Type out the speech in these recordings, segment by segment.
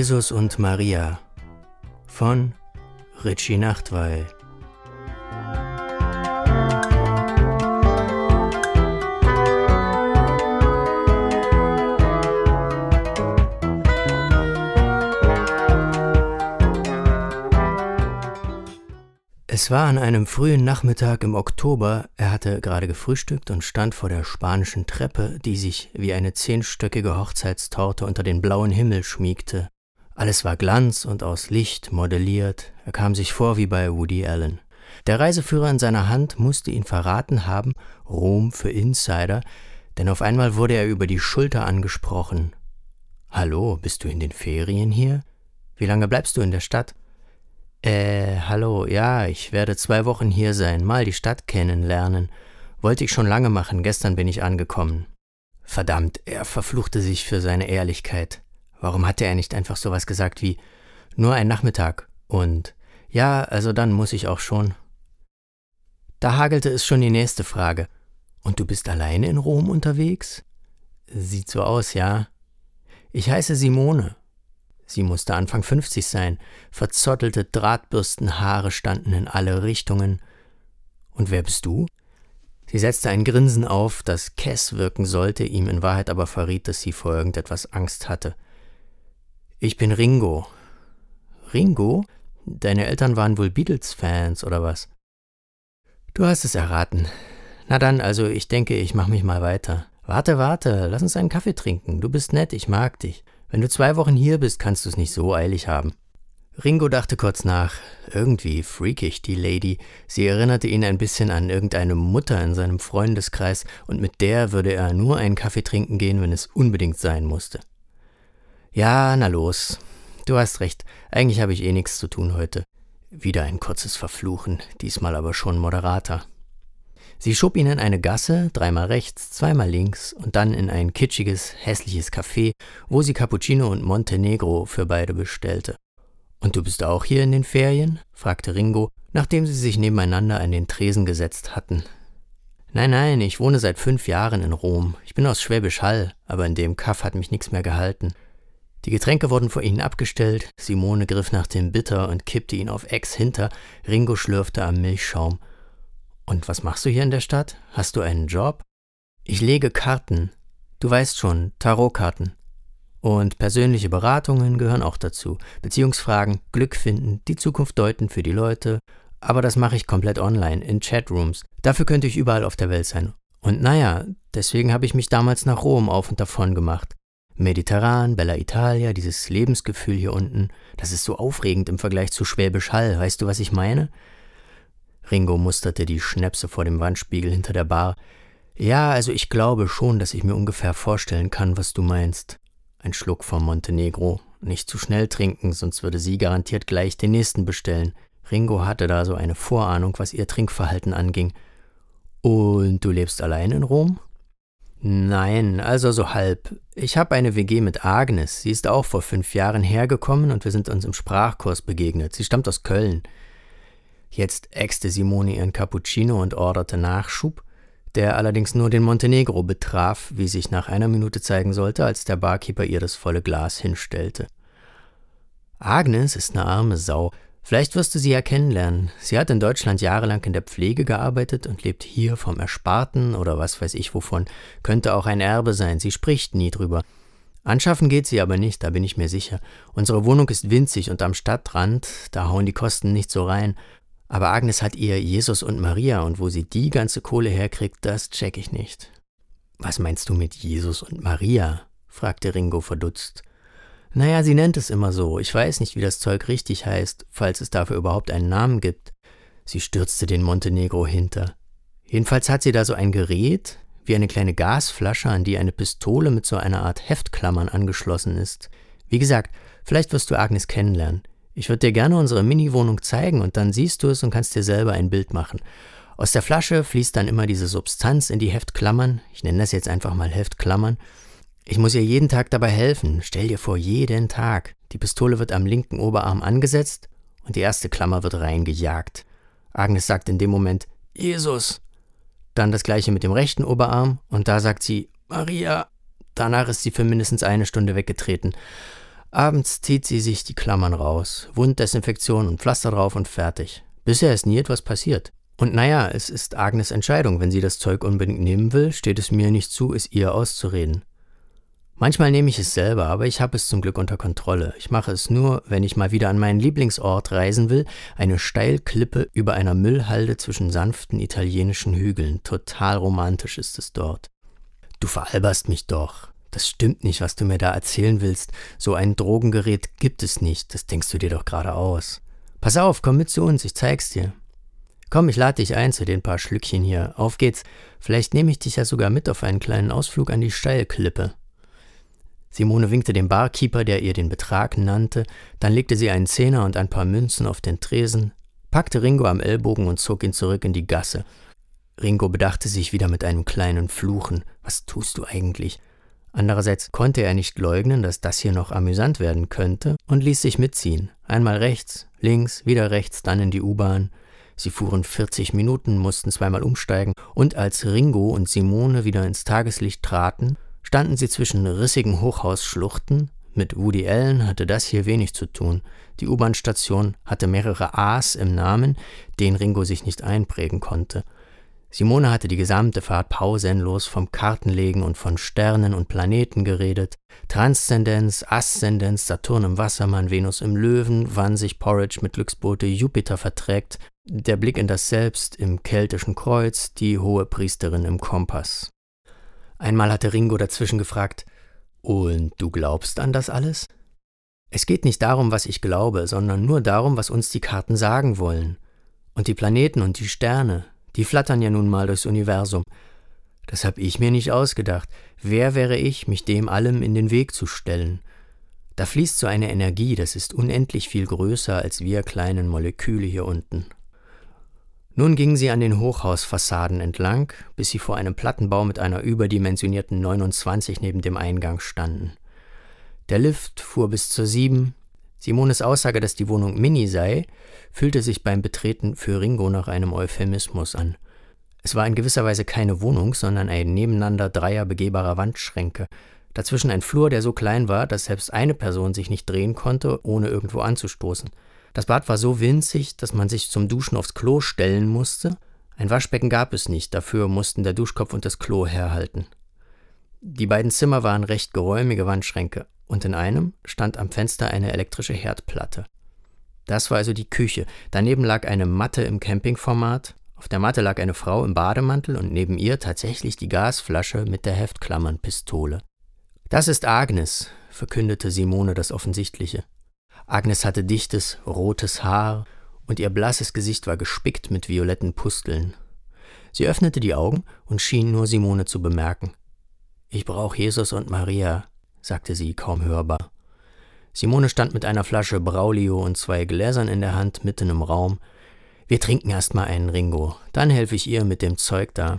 Jesus und Maria von Richie Nachtweil. Es war an einem frühen Nachmittag im Oktober, er hatte gerade gefrühstückt und stand vor der spanischen Treppe, die sich wie eine zehnstöckige Hochzeitstorte unter den blauen Himmel schmiegte. Alles war Glanz und aus Licht modelliert, er kam sich vor wie bei Woody Allen. Der Reiseführer in seiner Hand musste ihn verraten haben, Rom für Insider, denn auf einmal wurde er über die Schulter angesprochen. Hallo, bist du in den Ferien hier? Wie lange bleibst du in der Stadt? Äh, hallo, ja, ich werde zwei Wochen hier sein, mal die Stadt kennenlernen. Wollte ich schon lange machen, gestern bin ich angekommen. Verdammt, er verfluchte sich für seine Ehrlichkeit. Warum hatte er nicht einfach sowas gesagt wie nur ein Nachmittag und ja, also dann muss ich auch schon. Da hagelte es schon die nächste Frage. Und du bist alleine in Rom unterwegs? Sieht so aus, ja. Ich heiße Simone. Sie musste Anfang 50 sein, verzottelte Drahtbürstenhaare standen in alle Richtungen. Und wer bist du? Sie setzte ein Grinsen auf, das Kess wirken sollte, ihm in Wahrheit aber verriet, dass sie vor irgendetwas Angst hatte. Ich bin Ringo. Ringo? Deine Eltern waren wohl Beatles-Fans oder was? Du hast es erraten. Na dann, also ich denke, ich mach mich mal weiter. Warte, warte, lass uns einen Kaffee trinken. Du bist nett, ich mag dich. Wenn du zwei Wochen hier bist, kannst du es nicht so eilig haben. Ringo dachte kurz nach. Irgendwie freakig, die Lady. Sie erinnerte ihn ein bisschen an irgendeine Mutter in seinem Freundeskreis, und mit der würde er nur einen Kaffee trinken gehen, wenn es unbedingt sein musste. Ja, na los. Du hast recht. Eigentlich habe ich eh nichts zu tun heute. Wieder ein kurzes Verfluchen, diesmal aber schon moderater. Sie schob ihn in eine Gasse, dreimal rechts, zweimal links und dann in ein kitschiges, hässliches Café, wo sie Cappuccino und Montenegro für beide bestellte. Und du bist auch hier in den Ferien? fragte Ringo, nachdem sie sich nebeneinander an den Tresen gesetzt hatten. Nein, nein, ich wohne seit fünf Jahren in Rom. Ich bin aus Schwäbisch Hall, aber in dem Kaff hat mich nichts mehr gehalten. Die Getränke wurden vor ihnen abgestellt, Simone griff nach dem Bitter und kippte ihn auf Ex hinter, Ringo schlürfte am Milchschaum. Und was machst du hier in der Stadt? Hast du einen Job? Ich lege Karten. Du weißt schon, Tarotkarten. Und persönliche Beratungen gehören auch dazu. Beziehungsfragen, Glück finden, die Zukunft deuten für die Leute. Aber das mache ich komplett online, in Chatrooms. Dafür könnte ich überall auf der Welt sein. Und naja, deswegen habe ich mich damals nach Rom auf und davon gemacht. Mediterran, Bella Italia, dieses Lebensgefühl hier unten, das ist so aufregend im Vergleich zu Schwäbisch Hall. Weißt du, was ich meine? Ringo musterte die Schnäpse vor dem Wandspiegel hinter der Bar. Ja, also ich glaube schon, dass ich mir ungefähr vorstellen kann, was du meinst. Ein Schluck vom Montenegro. Nicht zu schnell trinken, sonst würde sie garantiert gleich den nächsten bestellen. Ringo hatte da so eine Vorahnung, was ihr Trinkverhalten anging. Und du lebst allein in Rom? Nein, also so halb. Ich habe eine WG mit Agnes. Sie ist auch vor fünf Jahren hergekommen und wir sind uns im Sprachkurs begegnet. Sie stammt aus Köln. Jetzt äxte Simone ihren Cappuccino und orderte Nachschub, der allerdings nur den Montenegro betraf, wie sich nach einer Minute zeigen sollte, als der Barkeeper ihr das volle Glas hinstellte. Agnes ist eine arme Sau. Vielleicht wirst du sie ja kennenlernen. Sie hat in Deutschland jahrelang in der Pflege gearbeitet und lebt hier vom Ersparten oder was weiß ich wovon. Könnte auch ein Erbe sein. Sie spricht nie drüber. Anschaffen geht sie aber nicht, da bin ich mir sicher. Unsere Wohnung ist winzig und am Stadtrand, da hauen die Kosten nicht so rein. Aber Agnes hat ihr Jesus und Maria und wo sie die ganze Kohle herkriegt, das check ich nicht. Was meinst du mit Jesus und Maria? fragte Ringo verdutzt. Naja, sie nennt es immer so. Ich weiß nicht, wie das Zeug richtig heißt, falls es dafür überhaupt einen Namen gibt. Sie stürzte den Montenegro hinter. Jedenfalls hat sie da so ein Gerät, wie eine kleine Gasflasche, an die eine Pistole mit so einer Art Heftklammern angeschlossen ist. Wie gesagt, vielleicht wirst du Agnes kennenlernen. Ich würde dir gerne unsere Mini-Wohnung zeigen und dann siehst du es und kannst dir selber ein Bild machen. Aus der Flasche fließt dann immer diese Substanz in die Heftklammern. Ich nenne das jetzt einfach mal Heftklammern. Ich muss ihr jeden Tag dabei helfen. Stell dir vor, jeden Tag. Die Pistole wird am linken Oberarm angesetzt und die erste Klammer wird reingejagt. Agnes sagt in dem Moment Jesus. Dann das gleiche mit dem rechten Oberarm und da sagt sie Maria. Danach ist sie für mindestens eine Stunde weggetreten. Abends zieht sie sich die Klammern raus, Wunddesinfektion und Pflaster drauf und fertig. Bisher ist nie etwas passiert. Und naja, es ist Agnes Entscheidung. Wenn sie das Zeug unbedingt nehmen will, steht es mir nicht zu, es ihr auszureden. Manchmal nehme ich es selber, aber ich habe es zum Glück unter Kontrolle. Ich mache es nur, wenn ich mal wieder an meinen Lieblingsort reisen will, eine Steilklippe über einer Müllhalde zwischen sanften italienischen Hügeln. Total romantisch ist es dort. Du veralberst mich doch. Das stimmt nicht, was du mir da erzählen willst. So ein Drogengerät gibt es nicht. Das denkst du dir doch gerade aus. Pass auf, komm mit zu uns, ich zeig's dir. Komm, ich lade dich ein zu den paar Schlückchen hier. Auf geht's. Vielleicht nehme ich dich ja sogar mit auf einen kleinen Ausflug an die Steilklippe. Simone winkte dem Barkeeper, der ihr den Betrag nannte, dann legte sie einen Zehner und ein paar Münzen auf den Tresen, packte Ringo am Ellbogen und zog ihn zurück in die Gasse. Ringo bedachte sich wieder mit einem kleinen Fluchen. Was tust du eigentlich? Andererseits konnte er nicht leugnen, dass das hier noch amüsant werden könnte und ließ sich mitziehen. Einmal rechts, links, wieder rechts, dann in die U-Bahn. Sie fuhren 40 Minuten, mussten zweimal umsteigen und als Ringo und Simone wieder ins Tageslicht traten, standen sie zwischen rissigen Hochhausschluchten. Mit Woody Allen hatte das hier wenig zu tun. Die U-Bahn-Station hatte mehrere A's im Namen, den Ringo sich nicht einprägen konnte. Simone hatte die gesamte Fahrt pausenlos vom Kartenlegen und von Sternen und Planeten geredet. Transzendenz, Aszendenz, Saturn im Wassermann, Venus im Löwen, wann sich Porridge mit Glücksbote Jupiter verträgt, der Blick in das Selbst im keltischen Kreuz, die hohe Priesterin im Kompass. Einmal hatte Ringo dazwischen gefragt, und du glaubst an das alles? Es geht nicht darum, was ich glaube, sondern nur darum, was uns die Karten sagen wollen. Und die Planeten und die Sterne, die flattern ja nun mal durchs Universum. Das hab ich mir nicht ausgedacht. Wer wäre ich, mich dem allem in den Weg zu stellen? Da fließt so eine Energie, das ist unendlich viel größer als wir kleinen Moleküle hier unten. Nun gingen sie an den Hochhausfassaden entlang, bis sie vor einem Plattenbau mit einer überdimensionierten 29 neben dem Eingang standen. Der Lift fuhr bis zur 7. Simones Aussage, dass die Wohnung mini sei, fühlte sich beim Betreten für Ringo nach einem Euphemismus an. Es war in gewisser Weise keine Wohnung, sondern ein Nebeneinander dreier begehbarer Wandschränke. Dazwischen ein Flur, der so klein war, dass selbst eine Person sich nicht drehen konnte, ohne irgendwo anzustoßen. Das Bad war so winzig, dass man sich zum Duschen aufs Klo stellen musste. Ein Waschbecken gab es nicht, dafür mussten der Duschkopf und das Klo herhalten. Die beiden Zimmer waren recht geräumige Wandschränke, und in einem stand am Fenster eine elektrische Herdplatte. Das war also die Küche. Daneben lag eine Matte im Campingformat. Auf der Matte lag eine Frau im Bademantel und neben ihr tatsächlich die Gasflasche mit der Heftklammernpistole. Das ist Agnes, verkündete Simone das Offensichtliche. Agnes hatte dichtes, rotes Haar und ihr blasses Gesicht war gespickt mit violetten Pusteln. Sie öffnete die Augen und schien nur Simone zu bemerken. Ich brauche Jesus und Maria, sagte sie kaum hörbar. Simone stand mit einer Flasche Braulio und zwei Gläsern in der Hand mitten im Raum. Wir trinken erst mal einen Ringo, dann helfe ich ihr mit dem Zeug da.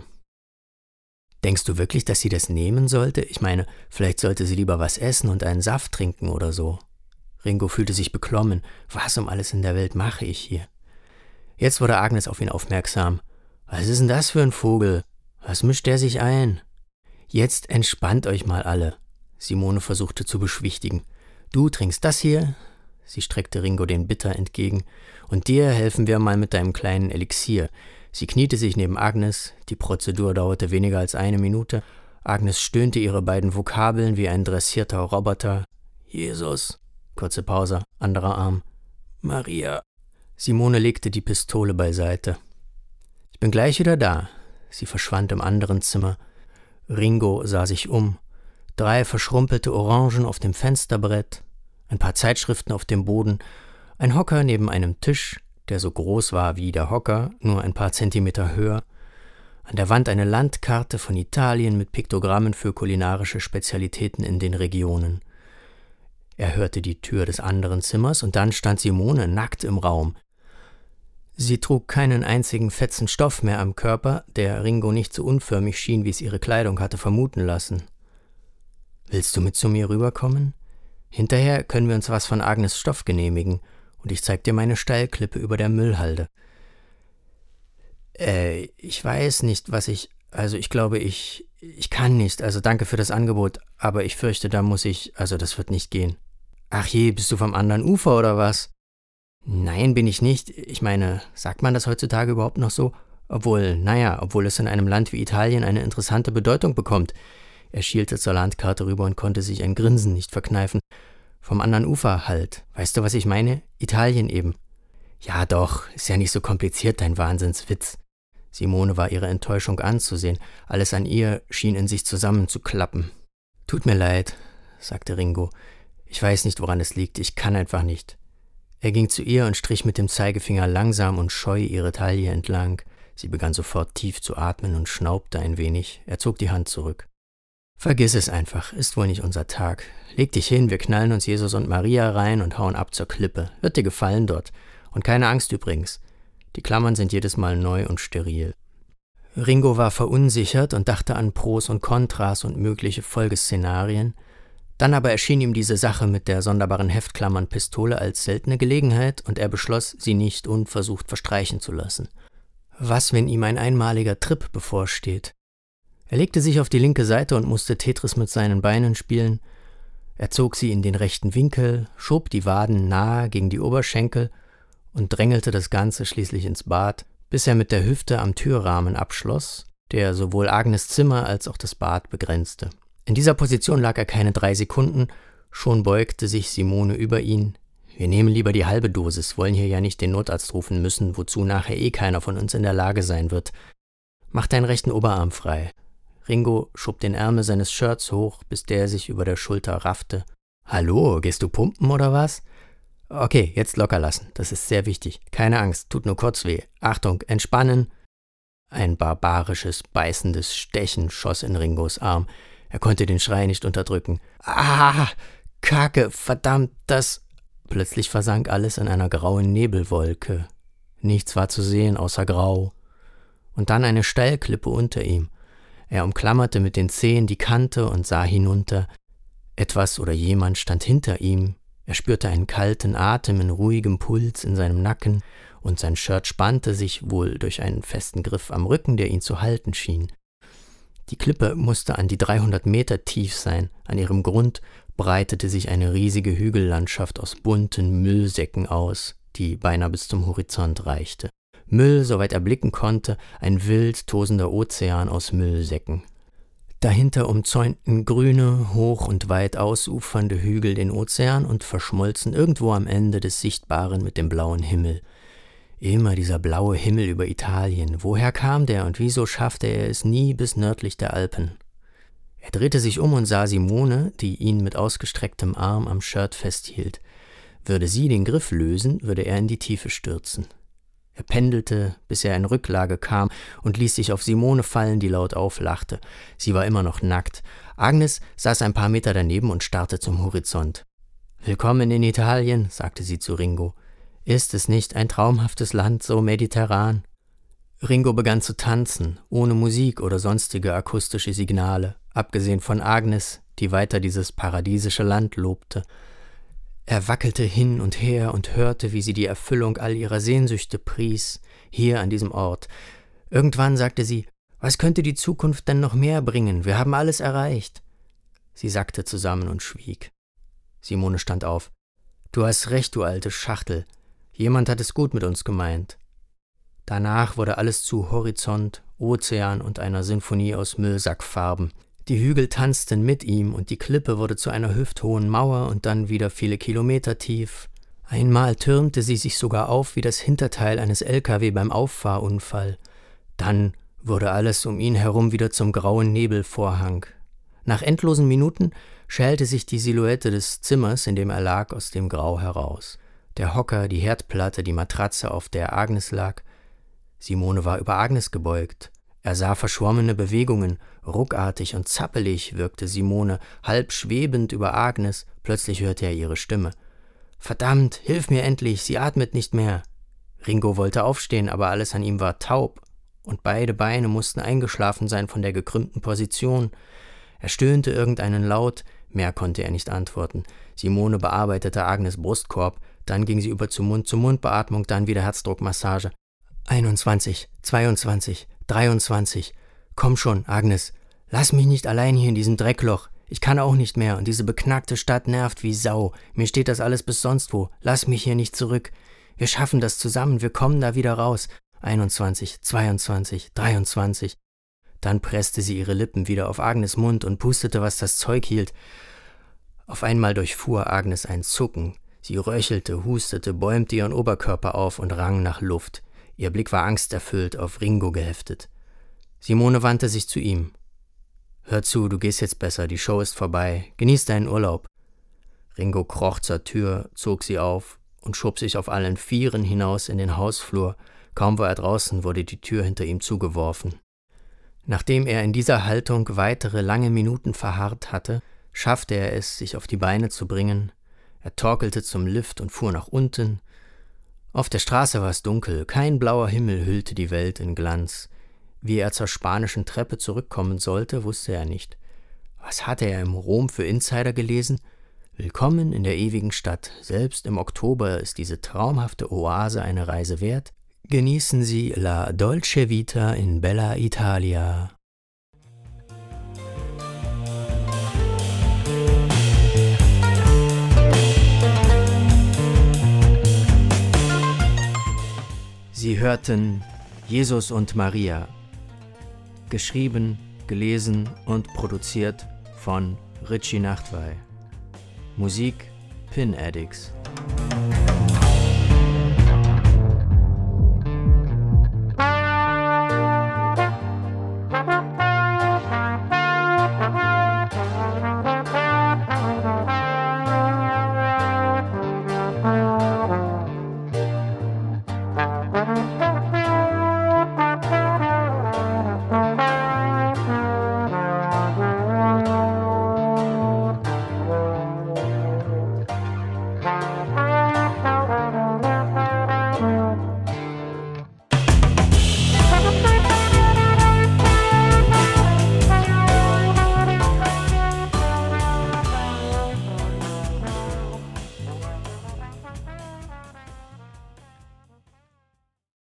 Denkst du wirklich, dass sie das nehmen sollte? Ich meine, vielleicht sollte sie lieber was essen und einen Saft trinken oder so. Ringo fühlte sich beklommen. Was um alles in der Welt mache ich hier? Jetzt wurde Agnes auf ihn aufmerksam. Was ist denn das für ein Vogel? Was mischt der sich ein? Jetzt entspannt euch mal alle. Simone versuchte zu beschwichtigen. Du trinkst das hier? Sie streckte Ringo den Bitter entgegen. Und dir helfen wir mal mit deinem kleinen Elixier. Sie kniete sich neben Agnes. Die Prozedur dauerte weniger als eine Minute. Agnes stöhnte ihre beiden Vokabeln wie ein dressierter Roboter. Jesus, Kurze Pause, anderer Arm. Maria. Simone legte die Pistole beiseite. Ich bin gleich wieder da. Sie verschwand im anderen Zimmer. Ringo sah sich um. Drei verschrumpelte Orangen auf dem Fensterbrett, ein paar Zeitschriften auf dem Boden, ein Hocker neben einem Tisch, der so groß war wie der Hocker, nur ein paar Zentimeter höher, an der Wand eine Landkarte von Italien mit Piktogrammen für kulinarische Spezialitäten in den Regionen. Er hörte die Tür des anderen Zimmers und dann stand Simone nackt im Raum. Sie trug keinen einzigen Fetzen Stoff mehr am Körper, der Ringo nicht so unförmig schien, wie es ihre Kleidung hatte vermuten lassen. Willst du mit zu mir rüberkommen? Hinterher können wir uns was von Agnes Stoff genehmigen und ich zeig dir meine Steilklippe über der Müllhalde. Äh, ich weiß nicht, was ich. Also ich glaube, ich. Ich kann nicht. Also danke für das Angebot, aber ich fürchte, da muss ich. Also das wird nicht gehen. Ach je, bist du vom anderen Ufer oder was? Nein, bin ich nicht. Ich meine, sagt man das heutzutage überhaupt noch so? Obwohl, naja, obwohl es in einem Land wie Italien eine interessante Bedeutung bekommt. Er schielte zur Landkarte rüber und konnte sich ein Grinsen nicht verkneifen. Vom anderen Ufer halt. Weißt du, was ich meine? Italien eben. Ja doch, ist ja nicht so kompliziert, dein Wahnsinnswitz. Simone war ihre Enttäuschung anzusehen. Alles an ihr schien in sich zusammenzuklappen. Tut mir leid, sagte Ringo. Ich weiß nicht, woran es liegt, ich kann einfach nicht. Er ging zu ihr und strich mit dem Zeigefinger langsam und scheu ihre Taille entlang. Sie begann sofort tief zu atmen und schnaubte ein wenig. Er zog die Hand zurück. Vergiss es einfach, ist wohl nicht unser Tag. Leg dich hin, wir knallen uns Jesus und Maria rein und hauen ab zur Klippe. Wird dir gefallen dort. Und keine Angst übrigens. Die Klammern sind jedes Mal neu und steril. Ringo war verunsichert und dachte an Pros und Kontras und mögliche Folgeszenarien. Dann aber erschien ihm diese Sache mit der sonderbaren Heftklammernpistole als seltene Gelegenheit und er beschloss, sie nicht unversucht verstreichen zu lassen. Was, wenn ihm ein einmaliger Trip bevorsteht? Er legte sich auf die linke Seite und musste Tetris mit seinen Beinen spielen. Er zog sie in den rechten Winkel, schob die Waden nahe gegen die Oberschenkel und drängelte das Ganze schließlich ins Bad, bis er mit der Hüfte am Türrahmen abschloss, der sowohl Agnes Zimmer als auch das Bad begrenzte. In dieser Position lag er keine drei Sekunden, schon beugte sich Simone über ihn. Wir nehmen lieber die halbe Dosis, wollen hier ja nicht den Notarzt rufen müssen, wozu nachher eh keiner von uns in der Lage sein wird. Mach deinen rechten Oberarm frei. Ringo schob den Ärmel seines Shirts hoch, bis der sich über der Schulter raffte. Hallo, gehst du pumpen oder was? Okay, jetzt locker lassen. Das ist sehr wichtig. Keine Angst, tut nur kurz weh. Achtung, entspannen. Ein barbarisches, beißendes Stechen schoss in Ringos Arm. Er konnte den Schrei nicht unterdrücken. Ah, Kacke, verdammt, das. Plötzlich versank alles in einer grauen Nebelwolke. Nichts war zu sehen außer Grau. Und dann eine Steilklippe unter ihm. Er umklammerte mit den Zehen die Kante und sah hinunter. Etwas oder jemand stand hinter ihm, er spürte einen kalten Atem in ruhigem Puls in seinem Nacken, und sein Shirt spannte sich wohl durch einen festen Griff am Rücken, der ihn zu halten schien. Die Klippe musste an die 300 Meter tief sein. An ihrem Grund breitete sich eine riesige Hügellandschaft aus bunten Müllsäcken aus, die beinahe bis zum Horizont reichte. Müll, soweit er blicken konnte, ein wild tosender Ozean aus Müllsäcken. Dahinter umzäunten grüne, hoch und weit ausufernde Hügel den Ozean und verschmolzen irgendwo am Ende des Sichtbaren mit dem blauen Himmel. Immer dieser blaue Himmel über Italien. Woher kam der und wieso schaffte er es nie bis nördlich der Alpen? Er drehte sich um und sah Simone, die ihn mit ausgestrecktem Arm am Shirt festhielt. Würde sie den Griff lösen, würde er in die Tiefe stürzen. Er pendelte, bis er in Rücklage kam und ließ sich auf Simone fallen, die laut auflachte. Sie war immer noch nackt. Agnes saß ein paar Meter daneben und starrte zum Horizont. Willkommen in Italien, sagte sie zu Ringo. Ist es nicht ein traumhaftes Land, so mediterran? Ringo begann zu tanzen, ohne Musik oder sonstige akustische Signale, abgesehen von Agnes, die weiter dieses paradiesische Land lobte. Er wackelte hin und her und hörte, wie sie die Erfüllung all ihrer Sehnsüchte pries, hier an diesem Ort. Irgendwann sagte sie, was könnte die Zukunft denn noch mehr bringen? Wir haben alles erreicht. Sie sackte zusammen und schwieg. Simone stand auf. Du hast recht, du alte Schachtel. Jemand hat es gut mit uns gemeint. Danach wurde alles zu Horizont, Ozean und einer Sinfonie aus Müllsackfarben. Die Hügel tanzten mit ihm und die Klippe wurde zu einer hüfthohen Mauer und dann wieder viele Kilometer tief. Einmal türmte sie sich sogar auf wie das Hinterteil eines LKW beim Auffahrunfall. Dann wurde alles um ihn herum wieder zum grauen Nebelvorhang. Nach endlosen Minuten schälte sich die Silhouette des Zimmers, in dem er lag, aus dem Grau heraus. Der Hocker, die Herdplatte, die Matratze, auf der Agnes lag. Simone war über Agnes gebeugt. Er sah verschwommene Bewegungen, ruckartig und zappelig wirkte Simone, halb schwebend über Agnes, plötzlich hörte er ihre Stimme. Verdammt, hilf mir endlich, sie atmet nicht mehr. Ringo wollte aufstehen, aber alles an ihm war taub, und beide Beine mussten eingeschlafen sein von der gekrümmten Position. Er stöhnte irgendeinen Laut, mehr konnte er nicht antworten. Simone bearbeitete Agnes Brustkorb, dann ging sie über zu Mund-zu-Mund-Beatmung, dann wieder Herzdruckmassage. 21, 22, 23. Komm schon, Agnes. Lass mich nicht allein hier in diesem Dreckloch. Ich kann auch nicht mehr und diese beknackte Stadt nervt wie Sau. Mir steht das alles bis sonst wo. Lass mich hier nicht zurück. Wir schaffen das zusammen, wir kommen da wieder raus. 21, 22, 23. Dann presste sie ihre Lippen wieder auf Agnes Mund und pustete, was das Zeug hielt. Auf einmal durchfuhr Agnes ein Zucken. Sie röchelte, hustete, bäumte ihren Oberkörper auf und rang nach Luft. Ihr Blick war angsterfüllt auf Ringo geheftet. Simone wandte sich zu ihm. Hör zu, du gehst jetzt besser, die Show ist vorbei. Genieß deinen Urlaub. Ringo kroch zur Tür, zog sie auf und schob sich auf allen Vieren hinaus in den Hausflur. Kaum war er draußen, wurde die Tür hinter ihm zugeworfen. Nachdem er in dieser Haltung weitere lange Minuten verharrt hatte, schaffte er es, sich auf die Beine zu bringen. Er torkelte zum Lift und fuhr nach unten. Auf der Straße war es dunkel, kein blauer Himmel hüllte die Welt in Glanz. Wie er zur spanischen Treppe zurückkommen sollte, wusste er nicht. Was hatte er im Rom für Insider gelesen? Willkommen in der ewigen Stadt. Selbst im Oktober ist diese traumhafte Oase eine Reise wert. Genießen Sie La Dolce Vita in Bella Italia. Hörten Jesus und Maria Geschrieben, gelesen und produziert von Richie Nachtwey. Musik Pin Addicts.